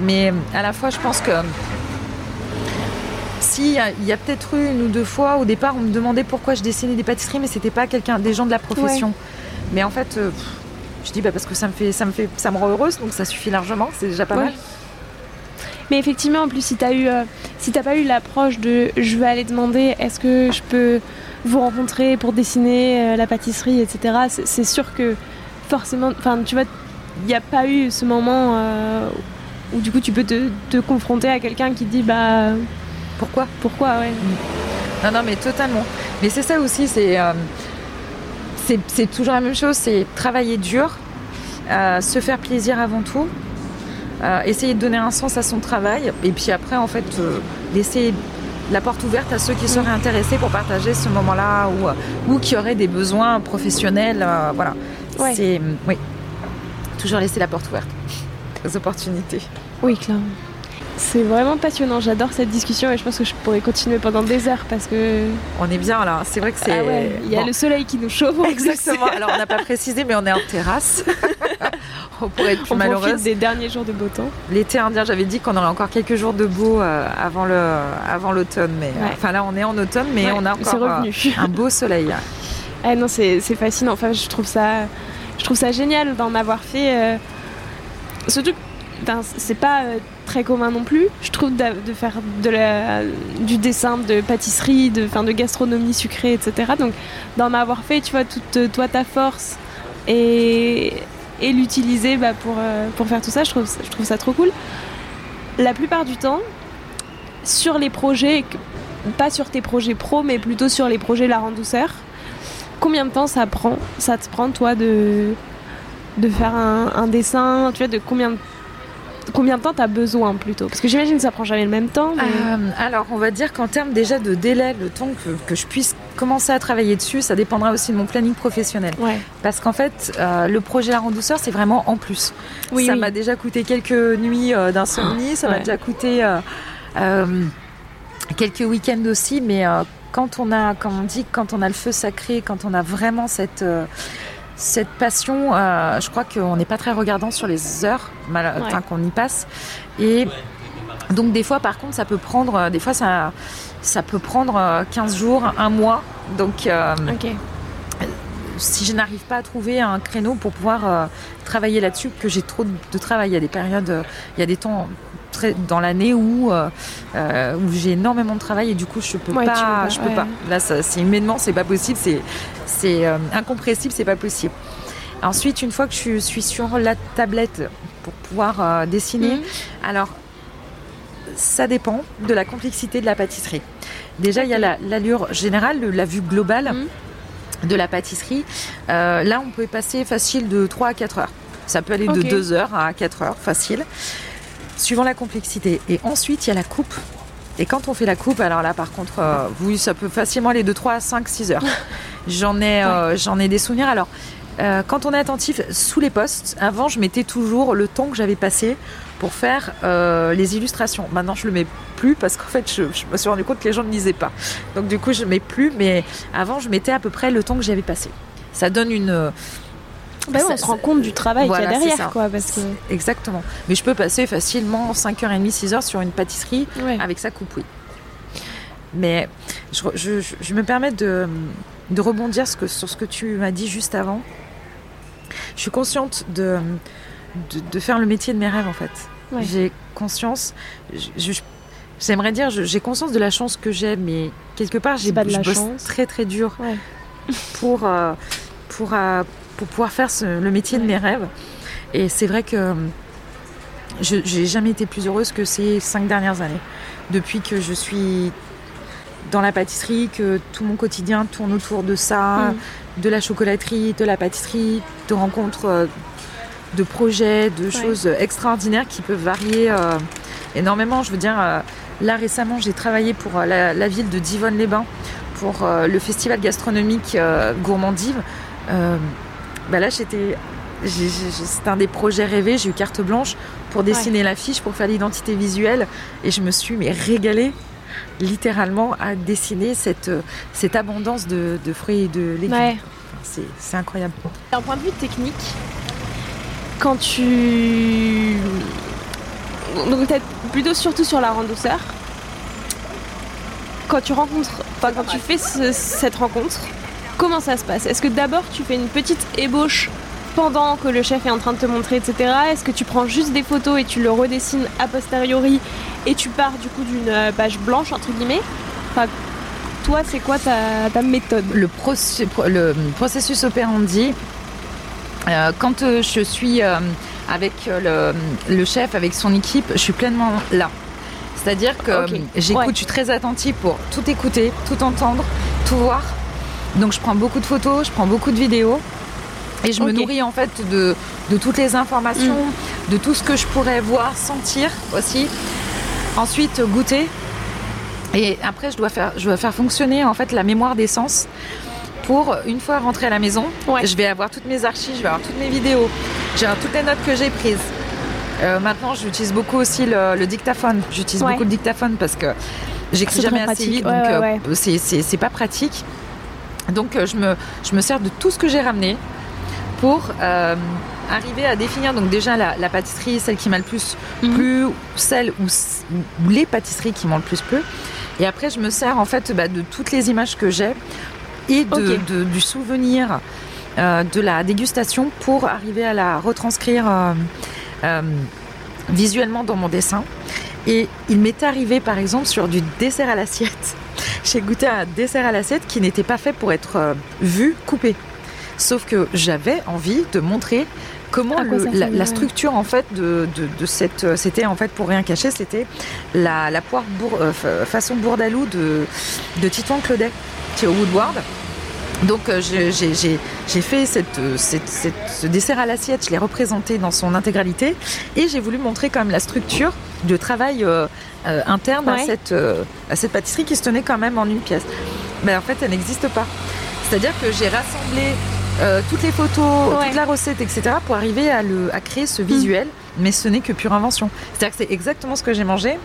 Mais à la fois, je pense que si il y a, peut-être eu une ou deux fois au départ, on me demandait pourquoi je dessinais des pâtisseries, mais c'était pas quelqu'un, des gens de la profession. Mais en fait, euh, je dis bah parce que ça me fait, ça me fait, ça me rend heureuse, donc ça suffit largement. C'est déjà pas Ouais. mal. Mais effectivement, en plus, si t'as eu, euh, si t'as pas eu l'approche de, je vais aller demander, est-ce que je peux vous rencontrer pour dessiner euh, la pâtisserie, etc. C'est sûr que forcément, enfin, tu vois, il n'y a pas eu ce moment euh, où du coup tu peux te, te confronter à quelqu'un qui dit, bah, Pourquoi? pourquoi, ouais. Non, non, mais totalement. Mais c'est ça aussi, c'est c'est- toujours la même chose, c'est travailler dur, se faire plaisir avant tout, euh, essayer de donner un sens à son travail, et puis après, en fait, euh, laisser la porte ouverte à ceux qui seraient intéressés pour partager ce moment-là ou, euh, ou qui auraient des besoins professionnels. euh, voilà. Ouais. C'est oui, toujours laisser la porte ouverte aux opportunités. Oui, clairement. C'est vraiment passionnant, j'adore cette discussion et je pense que je pourrais continuer pendant des heures parce que. On est bien là. C'est vrai que c'est. Ah ouais, il y a Bon. le soleil qui nous chauffe. Exactement. Alors on n'a pas précisé, mais on est en terrasse. on pourrait être plus On malheureuse. des derniers jours de beau temps. L'été indien, j'avais dit qu'on aurait encore quelques jours de beau euh, avant le avant l'automne, mais euh, Ouais. enfin là on est en automne, mais Ouais, on a encore euh, revenu. un beau soleil. Ah non, c'est c'est fascinant. Enfin, je trouve ça, je trouve ça génial d'en avoir fait. euh, que, enfin, c'est pas euh, très commun non plus. Je trouve de faire de la, du dessin, de pâtisserie, de, enfin, de gastronomie sucrée, etc. Donc, d'en avoir fait, tu vois, toute euh, toi ta force et, et l'utiliser bah, pour, euh, pour faire tout ça, je trouve, je trouve ça trop cool. La plupart du temps, sur les projets, pas sur tes projets pro, mais plutôt sur les projets La Rend Douceur, combien de temps ça prend Ça te prend, toi, de, de faire un, dessin Tu vois, de combien de, combien de temps t'as besoin plutôt? Parce que j'imagine que ça prend jamais le même temps. Euh, alors on va dire qu'en termes déjà de délai, le temps que, que je puisse commencer à travailler dessus, ça dépendra aussi de mon planning professionnel. Ouais. Parce qu'en fait, euh, le projet La Rendouceur, c'est vraiment en plus. Oui, ça oui. m'a déjà coûté quelques nuits euh, d'insomnie, ça m'a déjà coûté euh, quelques week-ends aussi, mais quand on a, comme on dit, quand on a le feu sacré, quand on a vraiment cette cette passion, euh, je crois qu'on n'est pas très regardant sur les heures Ouais. qu'on y passe. Et donc des fois, par contre, ça peut prendre, des fois ça, ça peut prendre euh, 15 jours, un mois. Donc euh, si je n'arrive pas à trouver un créneau pour pouvoir euh, travailler là-dessus, que j'ai trop de, travail, il y a des périodes, euh, il y a des temps très, dans l'année où, euh, euh, où j'ai énormément de travail et du coup je peux Ouais, peux pas, pas, je peux ouais. pas. Là, c'est humainement, c'est pas possible, c'est, c'est euh, incompressible, c'est pas possible. Ensuite, une fois que je suis sur la tablette pour pouvoir euh, dessiner, Mhm. alors ça dépend de la complexité de la pâtisserie. Déjà, il y a la- l'allure générale, le- la vue globale Mhm. de la pâtisserie. Euh, là, on peut passer facile de 3 à 4 heures. Ça peut aller de Ok. 2 heures à 4 heures, facile, suivant la complexité. Et ensuite, il y a la coupe. Et quand on fait la coupe, alors là, par contre, euh, oui, ça peut facilement aller de 3 à 5, 6 heures. J'en ai, euh, j'en ai des souvenirs. Alors, euh, quand on est attentif, sous les postes, avant, je mettais toujours le temps que j'avais passé pour faire euh, les illustrations. Maintenant, je le mets plus parce qu'en fait, je, je me suis rendu compte que les gens ne lisaient pas. Donc, du coup, je mets plus. Mais avant, je mettais à peu près le temps que j'avais passé. Ça donne une. euh, Bah ça- on se rend compte du travail Voilà, qu'il y a derrière, quoi. Parce que. Exactement. Mais je peux passer facilement 5h30, 6h sur une pâtisserie Ouais. avec sa coupe, oui. Mais je, je- je- je me permets de, de rebondir ce que- sur ce que tu m'as dit juste avant. Je suis consciente de, de, de faire le métier de mes rêves, en fait. Ouais. J'ai conscience, j'aimerais dire, j'ai conscience de la chance que j'ai, mais quelque part, j'ai pas de la bosse chance. très très dur Ouais. pour, euh, pour, euh, pour pouvoir faire ce- le métier de mes rêves. Et c'est vrai que je j'ai jamais été plus heureuse que ces cinq dernières années. Depuis que je suis dans la pâtisserie, que tout mon quotidien tourne autour de ça, Mm. De la chocolaterie, de la pâtisserie, de rencontres, euh, de projets, de choses extraordinaires qui peuvent varier euh, énormément. Je veux dire, euh, là récemment, j'ai travaillé pour euh, la, la ville de Divonne-les-Bains pour euh, le festival gastronomique euh, Gourmandive. Euh, bah là, j'étais. C'était un des projets rêvés. J'ai eu carte blanche pour dessiner l'affiche, pour faire l'identité visuelle. Et je me suis mais régalée, littéralement, à dessiner cette, cette abondance de, de fruits et de légumes. Ouais. Enfin, c'est- incroyable. D'un point de vue technique, quand tu. Donc, peut-être plutôt surtout sur la douceur. Quand tu rencontres. Enfin, quand tu fais ce- cette rencontre, comment ça se passe? Est-ce que d'abord tu fais une petite ébauche pendant que le chef est en train de te montrer, etc. Est-ce que tu prends juste des photos et tu le redessines a posteriori et tu pars du coup d'une euh, page blanche, entre guillemets? Enfin, toi, c'est quoi ta, ta méthode? Le, procé- le processus opérandi, euh, quand euh, je suis euh, avec le, le chef, avec son équipe, je suis pleinement là. C'est-à-dire que j'écoute, Ouais. je suis très attentive pour tout écouter, tout entendre, tout voir. Donc je prends beaucoup de photos, je prends beaucoup de vidéos. Et je me. Mm. nourris en fait de, de toutes les informations, de tout ce que je pourrais voir, sentir aussi. Ensuite, goûter. Et après, je dois faire, je dois faire fonctionner en fait la mémoire des sens pour une fois rentrer à la maison, Ouais. je vais avoir toutes mes archives, je vais avoir toutes mes vidéos, j'ai avoir toutes les notes que j'ai prises. Euh, maintenant, j'utilise beaucoup aussi le, le dictaphone. J'utilise Ouais. beaucoup le dictaphone parce que j'écris jamais assez pratique. vite, donc ouais, euh, c'est- pas pratique. Donc, euh, je me, je me sers de tout ce que j'ai ramené pour euh, arriver à définir donc déjà la, la pâtisserie, celle qui m'a le plus Mhm. plu, ou celle ou, les pâtisseries qui m'ont le plus plu. Et après, je me sers en fait bah, de toutes les images que j'ai et de, Ok. de- du souvenir euh, de la dégustation pour arriver à la retranscrire euh, euh, visuellement dans mon dessin. Et il m'est arrivé par exemple sur du dessert à l'assiette. J'ai goûté un dessert à l'assiette qui n'était pas fait pour être vu, coupé. Sauf que j'avais envie de montrer comment le- la, structure en fait de, de, de cette euh, c'était en fait pour rien cacher c'était la, la poire bour- euh, fa- façon bourdalou de, de Titouan Claudet qui est au Woodward donc euh, j'ai- fait cette, cette- cette- ce dessert à l'assiette, je l'ai représenté dans son intégralité et j'ai voulu montrer quand même la structure de travail euh, euh, interne à, cette, à cette pâtisserie qui se tenait quand même en une pièce. Mais en fait, elle n'existe pas. C'est-à-dire que j'ai rassemblé euh, toutes les photos, Ouais. toute la recette, etc. pour arriver à, le, à créer ce visuel, mais ce n'est que pure invention. C'est-à-dire que c'est exactement ce que j'ai mangé,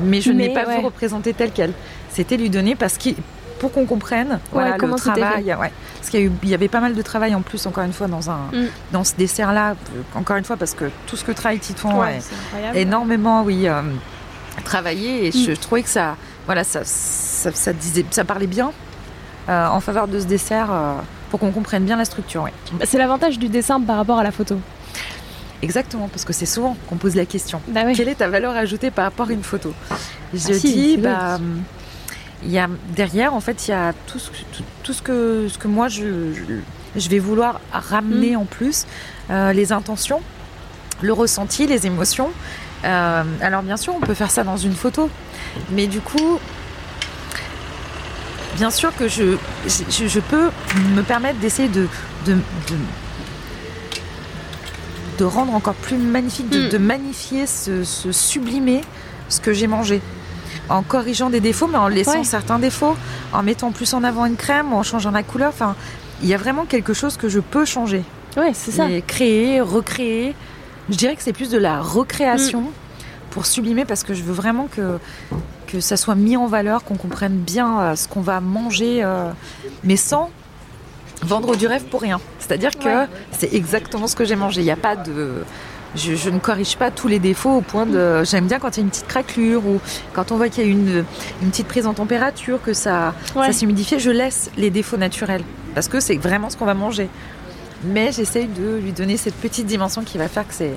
mais je ne l'ai pas ouais. vu représenté tel quel. C'était lui donner parce qu'il pour qu'on comprenne voilà, le comment c'était travail. Ouais. Parce qu'il y, a eu- il y avait pas mal de travail en plus, encore une fois, dans, un, Mm. dans ce dessert-là. Euh, Encore une fois, parce que tout ce que travaille Titouan Ouais, est énormément, oui, euh, travaillé. Et je, Mm. je trouvais que ça, voilà, ça, ça, ça disait, ça parlait bien euh, en faveur de ce dessert euh, pour qu'on comprenne bien la structure. ouais. C'est l'avantage du dessin par rapport à la photo. Exactement, parce que c'est souvent qu'on pose la question. Bah oui. Quelle est ta valeur ajoutée par rapport à une photo? Je Ah dis, bah, il y a derrière, en fait, il y a tout ce, tout, tout ce que, ce que moi je, je, je vais vouloir ramener Mm. en plus, euh, les intentions, le ressenti, les émotions. Euh, alors bien sûr, on peut faire ça dans une photo, mais du coup, bien sûr que je, je, je peux me permettre d'essayer de, de, de, de rendre encore plus magnifique, de, Mm. de magnifier, ce, ce sublimer ce que j'ai mangé. En corrigeant des défauts, mais en laissant Ouais. certains défauts, en mettant plus en avant une crème, ou en changeant la couleur. Enfin, il y a vraiment quelque chose que je peux changer. Ouais, c'est ça. Et créer, recréer. Je dirais que c'est plus de la recréation Mm. pour sublimer parce que je veux vraiment que, que ça soit mis en valeur, qu'on comprenne bien euh, ce qu'on va manger, euh, mais sans vendre du rêve pour rien. C'est-à-dire que Ouais. c'est exactement ce que j'ai mangé. Il n'y a pas de. Je, je ne corrige pas tous les défauts au point de. J'aime bien quand il y a une petite craquelure ou quand on voit qu'il y a une, une petite prise en température, que ça, Ouais. ça s'humidifie. Je laisse les défauts naturels parce que c'est vraiment ce qu'on va manger. Mais j'essaye de lui donner cette petite dimension qui va faire que c'est.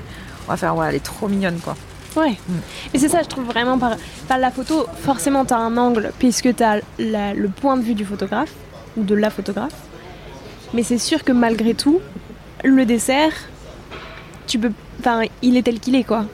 On va faire, ouais, elle est trop mignonne quoi. Ouais. Et c'est ça, je trouve vraiment par, par la photo, forcément tu as un angle puisque tu as le point de vue du photographe ou de la photographe. Mais c'est sûr que malgré tout, le dessert, tu peux, enfin, il est tel qu'il est quoi.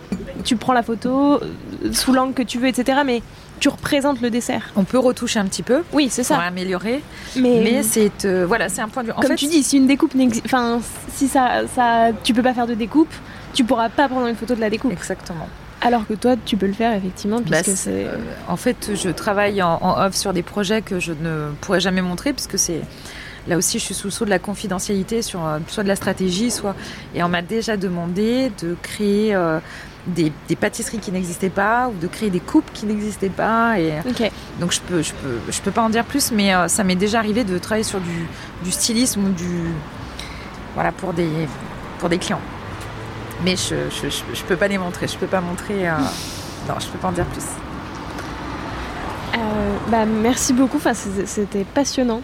Tu prends la photo euh, sous l'angle que tu veux, etc. Mais tu représentes le dessert. On peut retoucher un petit peu Oui, c'est pour ça. améliorer, Mais, mais c'est euh, voilà, c'est un point de vue. En comme fait, tu dis, si une découpe n'existe, enfin, si ça, ça, tu peux pas faire de découpe, tu pourras pas prendre une photo de la découpe. exactement. Alors que toi, tu peux le faire effectivement, Bah, puisque c'est. euh, en fait, je travaille en, en off sur des projets que je ne pourrais jamais montrer, puisque c'est là aussi, je suis sous le sceau de la confidentialité sur euh, soit de la stratégie, soit. Et on m'a déjà demandé de créer euh, des, des pâtisseries qui n'existaient pas ou de créer des coupes qui n'existaient pas. Et donc je peux, je peux, je peux pas en dire plus, mais euh, ça m'est déjà arrivé de travailler sur du, du stylisme ou du, voilà, pour des, pour des clients. Mais je, je, je, je peux pas les montrer. Je peux pas montrer. euh, non, je peux pas en dire plus. Euh, bah, merci beaucoup, enfin, c'était passionnant.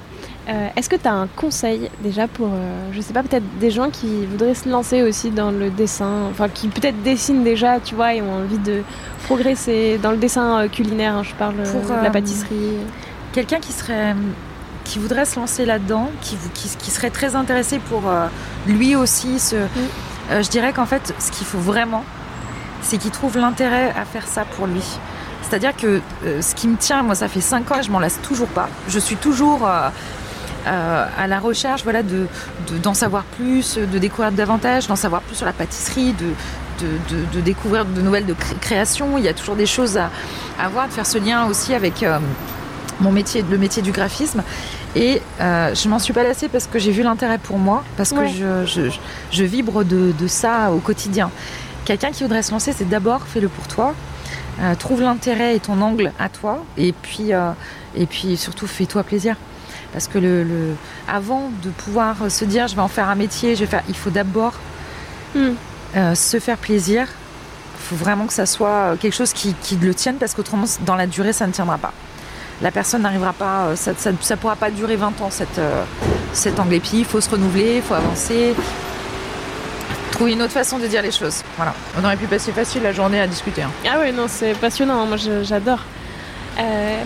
Euh, Est-ce que tu as un conseil déjà pour, euh, je sais pas, peut-être des gens qui voudraient se lancer aussi dans le dessin, enfin qui peut-être dessinent déjà, tu vois, et ont envie de progresser dans le dessin culinaire, hein, je parle Pour, de la pâtisserie. Quelqu'un qui serait qui voudrait se lancer là-dedans, qui, qui, qui serait très intéressé pour euh, lui aussi se... Euh, je dirais qu'en fait, ce qu'il faut vraiment, c'est qu'il trouve l'intérêt à faire ça pour lui. C'est-à-dire que euh, ce qui me tient, moi ça fait 5 ans et je m'en lasse toujours pas. Je suis toujours euh, euh, à la recherche voilà, de, de- d'en savoir plus, de découvrir davantage, d'en savoir plus sur la pâtisserie, de, découvrir de nouvelles de cré- créations. Il y a toujours des choses à, à voir, de faire ce lien aussi avec euh, mon métier, le métier du graphisme. Et euh, je m'en suis pas lassée parce que j'ai vu l'intérêt pour moi, parce Ouais. que je, je, je vibre de, de ça au quotidien. Quelqu'un qui voudrait se lancer, c'est d'abord fais-le pour toi. Euh, trouve l'intérêt et ton angle à toi, et puis, euh, et puis surtout fais-toi plaisir. Parce que le, le- avant de pouvoir se dire je vais en faire un métier, je vais faire, il faut d'abord Hmm. se faire plaisir. Il faut vraiment que ça soit quelque chose qui, qui le tienne, parce qu'autrement, dans la durée, ça ne tiendra pas. La personne n'arrivera pas, euh, ça pourra pas durer 20 ans, cette, euh, cet angle. Et puis, il faut se renouveler, il faut avancer. Trouver une autre façon de dire les choses. Voilà. On aurait pu passer facile la journée à discuter. hein. Ah ouais, non, c'est passionnant, hein, moi j'adore. Euh,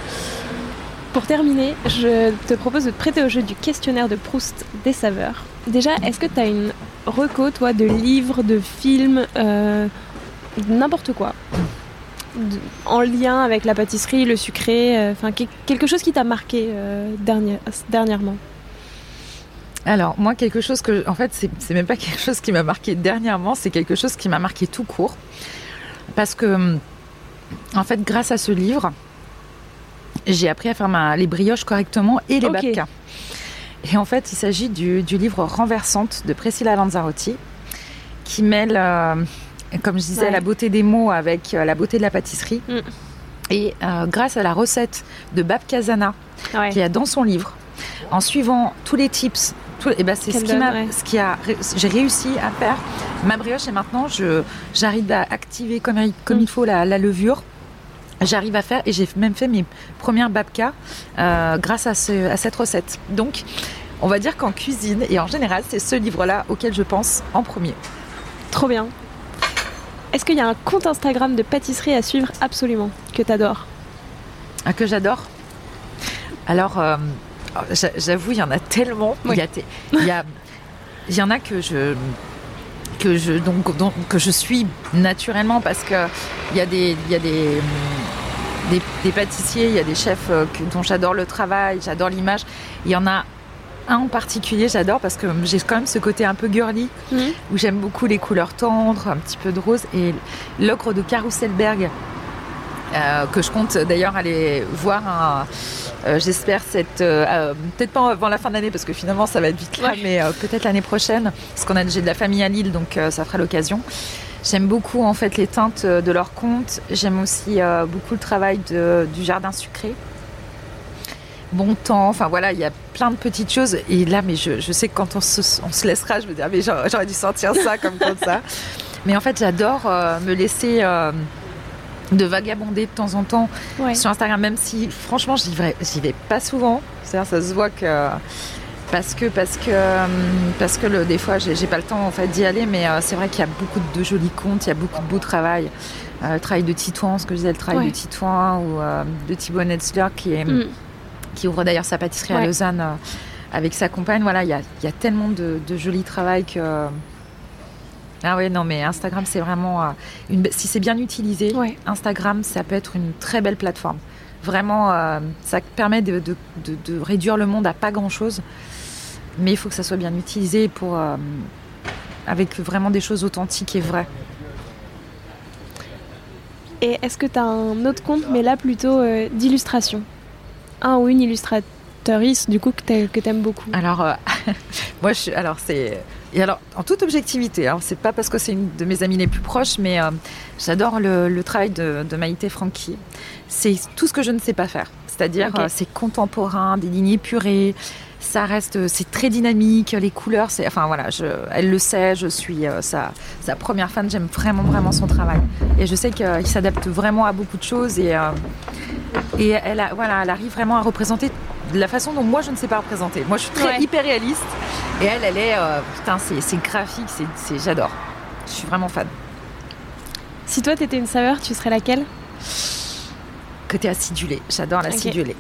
pour terminer, je te propose de te prêter au jeu du questionnaire de Proust des saveurs. Déjà, est-ce que tu as une reco, toi, de livres, de films, n'importe quoi? En lien avec la pâtisserie, le sucré, euh, enfin que- quelque chose qui t'a marqué euh, dernière- dernièrement? Alors, moi, quelque chose que. En fait, c'est même pas quelque chose qui m'a marqué dernièrement, c'est quelque chose qui m'a marqué tout court. Parce que, en fait, grâce à ce livre, j'ai appris à faire ma, les brioches correctement et les Ok. babkas. Et en fait, il s'agit du, du livre Renversante de Priscilla Lanzarotti, qui mêle, euh, comme je disais, Ouais. la beauté des mots avec euh, la beauté de la pâtisserie. Mm. Et euh, grâce à la recette de Babka Zana, Ouais. qu'il y a dans son livre, en suivant tous les tips, tout, et ben c'est ce qui m'a, ouais. ce qui a, j'ai réussi à faire ma brioche et maintenant je, j'arrive à activer comme, il- comme Mm. il faut la, la levure. J'arrive à faire et j'ai même fait mes premières babkas euh, grâce à, ce- à cette recette. Donc, on va dire qu'en cuisine et en général, c'est ce livre-là auquel je pense en premier. Trop bien. Est-ce qu'il y a un compte Instagram de pâtisserie à suivre absolument que tu adores ah, Que j'adore Alors, euh, j'avoue, il y en a tellement. Il, y a, il, y en a que je que je donc, que je suis naturellement parce que il y a des il y a des des, pâtissiers, il y a des chefs euh, dont j'adore le travail, j'adore l'image. Il y en a un en particulier, j'adore parce que j'ai quand même ce côté un peu girly, où j'aime beaucoup les couleurs tendres, un petit peu de rose, et l'ocre de Carousselberg, euh, que je compte d'ailleurs aller voir euh, j'espère cette peut-être pas avant la fin de l'année parce que finalement ça va être vite là mais peut-être l'année prochaine parce qu'on a j'ai de la famille à Lille donc ça fera l'occasion J'aime beaucoup en fait les teintes de leur compte. J'aime aussi euh, beaucoup le travail du jardin sucré. Bon temps, enfin voilà, il y a plein de petites choses. Et là, mais je, sais que quand on se, laissera, je me ah, mais j'aurais dû sentir ça comme comme ça. Mais en fait, j'adore euh, me laisser euh, de vagabonder de temps en temps sur Instagram, même si franchement, j'y vais, vais pas souvent. C'est-à-dire, ça se voit que parce que parce que euh, parce que le, des fois j'ai pas le temps en fait d'y aller mais euh, c'est vrai qu'il y a beaucoup de jolis comptes il y a beaucoup de beau travail le travail de Titouan ce que je disais le travail de Titouan ou de Thibaut Netzler qui est mm. Qui ouvre d'ailleurs sa pâtisserie à Lausanne avec sa compagne voilà il y a, y a tellement de, de joli travail que ah oui, non, mais Instagram, c'est vraiment. une... Si c'est bien utilisé, Instagram, ça peut être une très belle plateforme. Vraiment, ça permet de, de, de, réduire le monde à pas grand-chose mais il faut que ça soit bien utilisé pour euh, avec vraiment des choses authentiques et vraies. Et est-ce que tu as un autre compte, mais là plutôt euh, d'illustration? Un ou une illustratrice, du coup, que tu aimes beaucoup Alors, euh, moi, je, alors c'est. Et alors, en toute objectivité, alors c'est pas parce que c'est une de mes amies les plus proches, mais j'adore le, travail de, de Maïté Franchi. C'est tout ce que je ne sais pas faire. C'est-à-dire, c'est contemporain, des lignes épurées, ça reste, c'est très dynamique, les couleurs, c'est, enfin voilà, je, elle le sait, je suis euh, sa, sa, première fan, j'aime vraiment vraiment son travail. Et je sais qu'il s'adapte vraiment à beaucoup de choses et, euh, et elle, a, voilà, elle arrive vraiment à représenter de la façon dont moi je ne sais pas représenter. Moi je suis très hyper réaliste et elle, elle est, euh, putain, c'est, graphique, c'est, j'adore. Je suis vraiment fan. Si toi t'étais une saveur, tu serais laquelle? Côté acidulé, j'adore l'acidulé.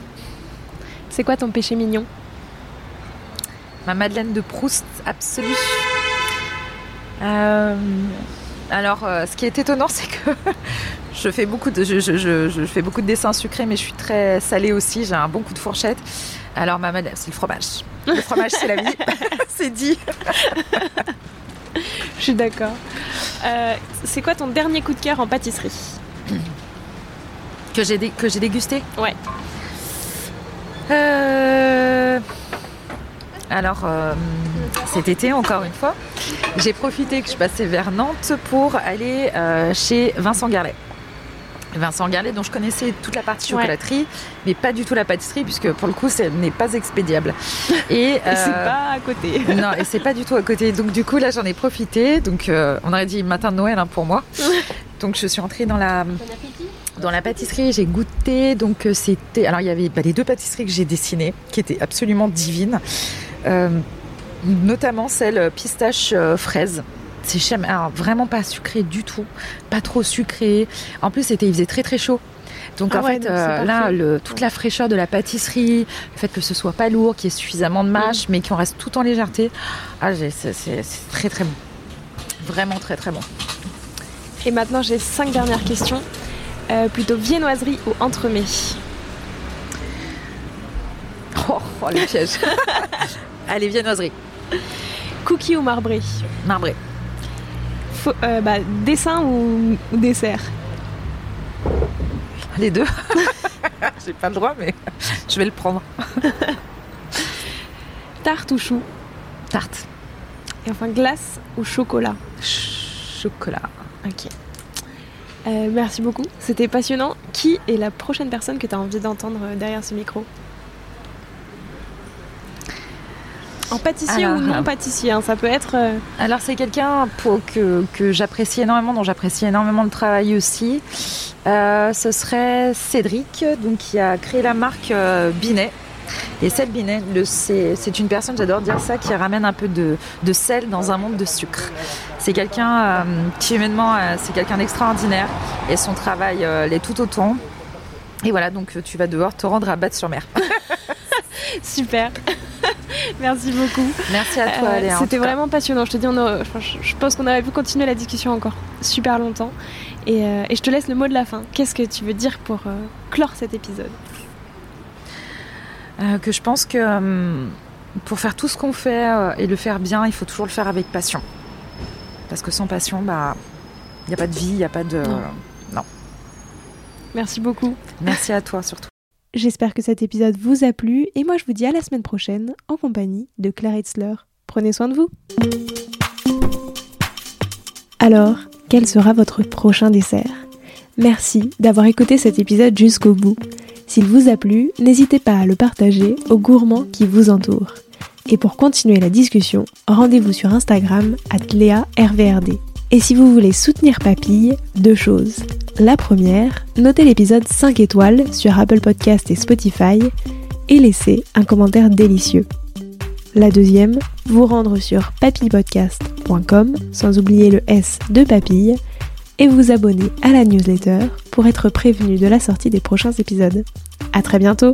C'est quoi ton péché mignon? Ma Madeleine de Proust absolue. Euh, alors, euh, ce qui est étonnant, c'est que je fais beaucoup de, je, fais beaucoup de dessins sucrés, mais je suis très salée aussi. J'ai un bon coup de fourchette. Alors, ma Madeleine, c'est le fromage. Le fromage, c'est la vie. c'est dit. je suis d'accord. Euh, c'est quoi ton dernier coup de cœur en pâtisserie Que j'ai que j'ai dégusté? Ouais. Euh... Alors, euh, cet été, encore une fois, j'ai profité que je passais vers Nantes pour aller euh, chez Vincent Garlet. Vincent Garlet, dont je connaissais toute la partie chocolaterie, mais pas du tout la pâtisserie, puisque pour le coup, ce n'est pas expédiable. Et, c'est euh, pas à côté. non, et c'est pas du tout à côté. Donc, du coup, là, j'en ai profité. Donc, on aurait dit matin de Noël hein, pour moi. Donc, je suis entrée dans la dans la pâtisserie, j'ai goûté. Donc c'était. Alors il y avait bah, les deux pâtisseries que j'ai dessinées, qui étaient absolument divines. Euh, notamment celle pistache euh, fraise. C'est vraiment pas sucré du tout, pas trop sucré. En plus, c'était, il faisait très très chaud. Donc ah en fait, euh, là, le, toute la fraîcheur de la pâtisserie, le fait que ce soit pas lourd, qu'il y ait suffisamment de mâche, mm. mais qu'on reste tout en légèreté, ah, c'est très très bon. Vraiment très très bon. Et maintenant, j'ai cinq dernières questions. plutôt viennoiserie ou entremets? Oh, oh, les pièges Allez, viennoiserie. Cookie ou marbré? Marbré. Euh, bah, dessin ou, dessert? Les deux. J'ai pas le droit, mais je vais le prendre. Tarte ou chou? Tarte. Et enfin, glace ou chocolat? Chocolat. Ok. Euh, merci beaucoup, c'était passionnant. Qui est la prochaine personne que tu as envie d'entendre derrière ce micro? En pâtissier ou non pâtissier, hein, ça peut être. Euh, Alors c'est quelqu'un que, que j'apprécie énormément, dont j'apprécie énormément le travail aussi. Euh, ce serait Cédric, donc qui a créé la marque euh, Binet. Et Seb Binet, c'est une personne, j'adore dire ça, qui ramène un peu de, sel dans un monde de sucre. C'est quelqu'un euh, qui humainement, c'est quelqu'un d'extraordinaire et son travail l'est tout autant. Et voilà, donc tu vas devoir te rendre à Batte-sur-Mer. Super. Merci beaucoup. Merci à toi, Léa. C'était vraiment passionnant. Je te dis, on je pense qu'on aurait pu continuer la discussion encore super longtemps. Et, et, je te laisse le mot de la fin. Qu'est-ce que tu veux dire pour clore cet épisode euh, que je pense que euh, pour faire tout ce qu'on fait euh, et le faire bien, il faut toujours le faire avec passion. Parce que sans passion, bah, il n'y a pas de vie, il n'y a pas de. Non. Merci beaucoup. Merci à toi surtout. J'espère que cet épisode vous a plu et moi je vous dis à la semaine prochaine en compagnie de Claire Etzler. Prenez soin de vous. Alors, quel sera votre prochain dessert? Merci d'avoir écouté cet épisode jusqu'au bout. S'il vous a plu, n'hésitez pas à le partager aux gourmands qui vous entourent. Et pour continuer la discussion, rendez-vous sur Instagram @léa_rvrd. Et si vous voulez soutenir Papille, deux choses. La première, notez l'épisode 5 étoiles sur Apple Podcast et Spotify et laissez un commentaire délicieux. La deuxième, vous rendre sur papillepodcast.com sans oublier le S de papille et vous abonner à la newsletter pour être prévenu de la sortie des prochains épisodes. À très bientôt!